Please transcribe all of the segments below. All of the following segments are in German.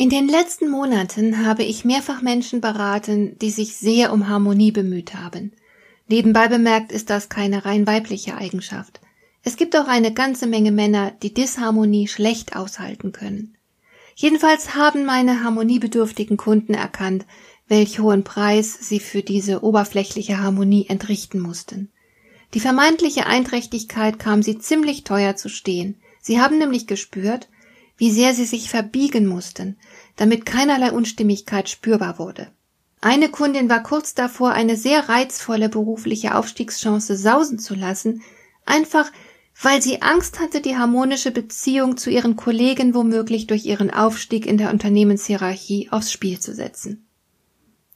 In den letzten Monaten habe ich mehrfach Menschen beraten, die sich sehr um Harmonie bemüht haben. Nebenbei bemerkt ist das keine rein weibliche Eigenschaft. Es gibt auch eine ganze Menge Männer, die Disharmonie schlecht aushalten können. Jedenfalls haben meine harmoniebedürftigen Kunden erkannt, welch hohen Preis sie für diese oberflächliche Harmonie entrichten mussten. Die vermeintliche Einträchtigkeit kam sie ziemlich teuer zu stehen. Sie haben nämlich gespürt, wie sehr sie sich verbiegen mussten, damit keinerlei Unstimmigkeit spürbar wurde. Eine Kundin war kurz davor, eine sehr reizvolle berufliche Aufstiegschance sausen zu lassen, einfach weil sie Angst hatte, die harmonische Beziehung zu ihren Kollegen womöglich durch ihren Aufstieg in der Unternehmenshierarchie aufs Spiel zu setzen.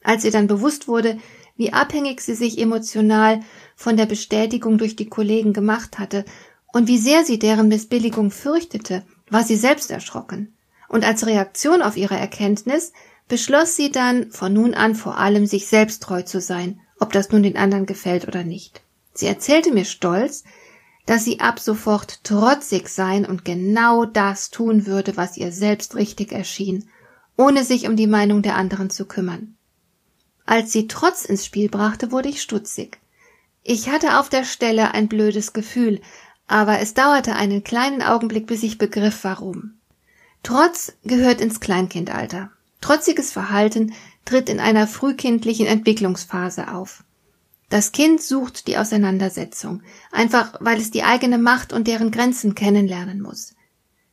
Als ihr dann bewusst wurde, wie abhängig sie sich emotional von der Bestätigung durch die Kollegen gemacht hatte und wie sehr sie deren Missbilligung fürchtete, war sie selbst erschrocken. Und als Reaktion auf ihre Erkenntnis beschloss sie dann, von nun an vor allem sich selbst treu zu sein, ob das nun den anderen gefällt oder nicht. Sie erzählte mir stolz, dass sie ab sofort trotzig sein und genau das tun würde, was ihr selbst richtig erschien, ohne sich um die Meinung der anderen zu kümmern. Als sie Trotz ins Spiel brachte, wurde ich stutzig. Ich hatte auf der Stelle ein blödes Gefühl, aber es dauerte einen kleinen Augenblick, bis ich begriff, warum. Trotz gehört ins Kleinkindalter. Trotziges Verhalten tritt in einer frühkindlichen Entwicklungsphase auf. Das Kind sucht die Auseinandersetzung, einfach weil es die eigene Macht und deren Grenzen kennenlernen muss.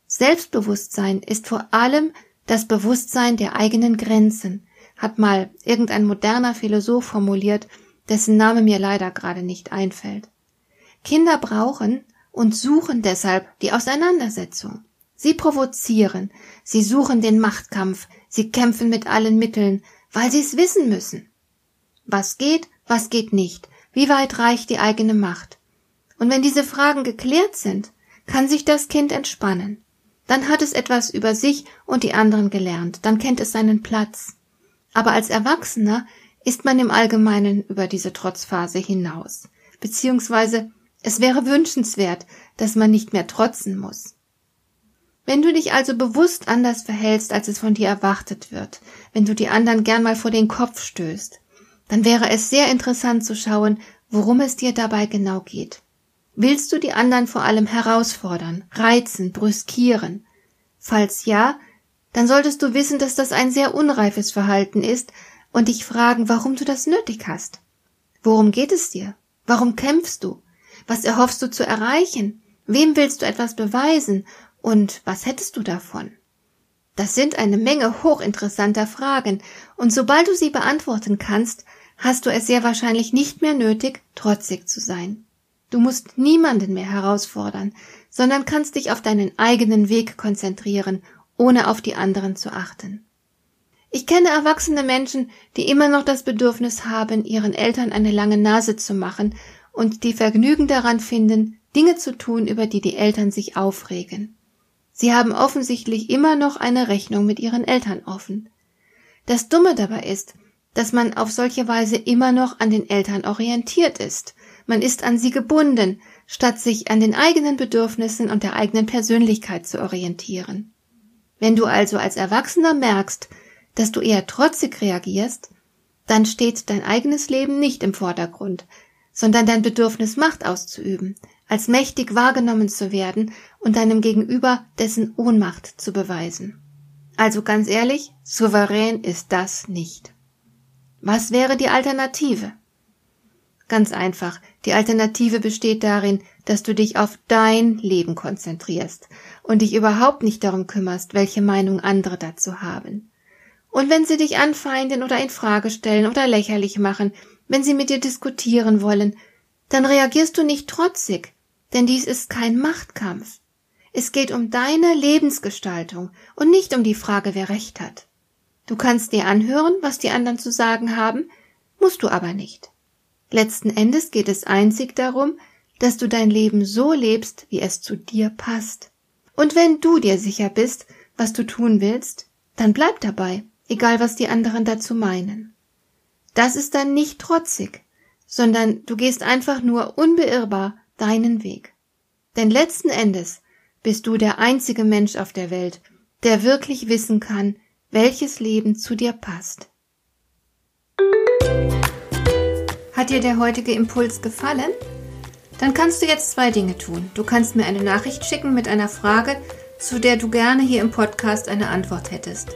Selbstbewusstsein ist vor allem das Bewusstsein der eigenen Grenzen, hat mal irgendein moderner Philosoph formuliert, dessen Name mir leider gerade nicht einfällt. Kinder brauchen und suchen deshalb die Auseinandersetzung. Sie provozieren, sie suchen den Machtkampf, sie kämpfen mit allen Mitteln, weil sie es wissen müssen. Was geht, was geht nicht, wie weit reicht die eigene Macht. Und wenn diese Fragen geklärt sind, kann sich das Kind entspannen. Dann hat es etwas über sich und die anderen gelernt, dann kennt es seinen Platz. Aber als Erwachsener ist man im Allgemeinen über diese Trotzphase hinaus, beziehungsweise es wäre wünschenswert, dass man nicht mehr trotzen muss. Wenn du dich also bewusst anders verhältst, als es von dir erwartet wird, wenn du die anderen gern mal vor den Kopf stößt, dann wäre es sehr interessant zu schauen, worum es dir dabei genau geht. Willst du die anderen vor allem herausfordern, reizen, brüskieren? Falls ja, dann solltest du wissen, dass das ein sehr unreifes Verhalten ist und dich fragen, warum du das nötig hast. Worum geht es dir? Warum kämpfst du? Was erhoffst du zu erreichen? Wem willst du etwas beweisen? Und was hättest du davon? Das sind eine Menge hochinteressanter Fragen, und sobald du sie beantworten kannst, hast du es sehr wahrscheinlich nicht mehr nötig, trotzig zu sein. Du musst niemanden mehr herausfordern, sondern kannst dich auf deinen eigenen Weg konzentrieren, ohne auf die anderen zu achten. Ich kenne erwachsene Menschen, die immer noch das Bedürfnis haben, ihren Eltern eine lange Nase zu machen und die Vergnügen daran finden, Dinge zu tun, über die die Eltern sich aufregen. Sie haben offensichtlich immer noch eine Rechnung mit ihren Eltern offen. Das Dumme dabei ist, dass man auf solche Weise immer noch an den Eltern orientiert ist. Man ist an sie gebunden, statt sich an den eigenen Bedürfnissen und der eigenen Persönlichkeit zu orientieren. Wenn du also als Erwachsener merkst, dass du eher trotzig reagierst, dann steht dein eigenes Leben nicht im Vordergrund, sondern dein Bedürfnis Macht auszuüben, als mächtig wahrgenommen zu werden und deinem Gegenüber dessen Ohnmacht zu beweisen. Also ganz ehrlich, souverän ist das nicht. Was wäre die Alternative? Ganz einfach, die Alternative besteht darin, dass du dich auf dein Leben konzentrierst und dich überhaupt nicht darum kümmerst, welche Meinung andere dazu haben. Und wenn sie dich anfeinden oder in Frage stellen oder lächerlich machen, wenn sie mit dir diskutieren wollen, dann reagierst du nicht trotzig, denn dies ist kein Machtkampf. Es geht um deine Lebensgestaltung und nicht um die Frage, wer recht hat. Du kannst dir anhören, was die anderen zu sagen haben, Musst du aber nicht. Letzten Endes geht es einzig darum, dass du dein Leben so lebst, wie es zu dir passt. Und wenn du dir sicher bist, was du tun willst, dann bleib dabei, egal was die anderen dazu meinen. Das ist dann nicht trotzig, sondern du gehst einfach nur unbeirrbar deinen Weg. Denn letzten Endes bist du der einzige Mensch auf der Welt, der wirklich wissen kann, welches Leben zu dir passt. Hat dir der heutige Impuls gefallen? Dann kannst du jetzt zwei Dinge tun. Du kannst mir eine Nachricht schicken mit einer Frage, zu der du gerne hier im Podcast eine Antwort hättest.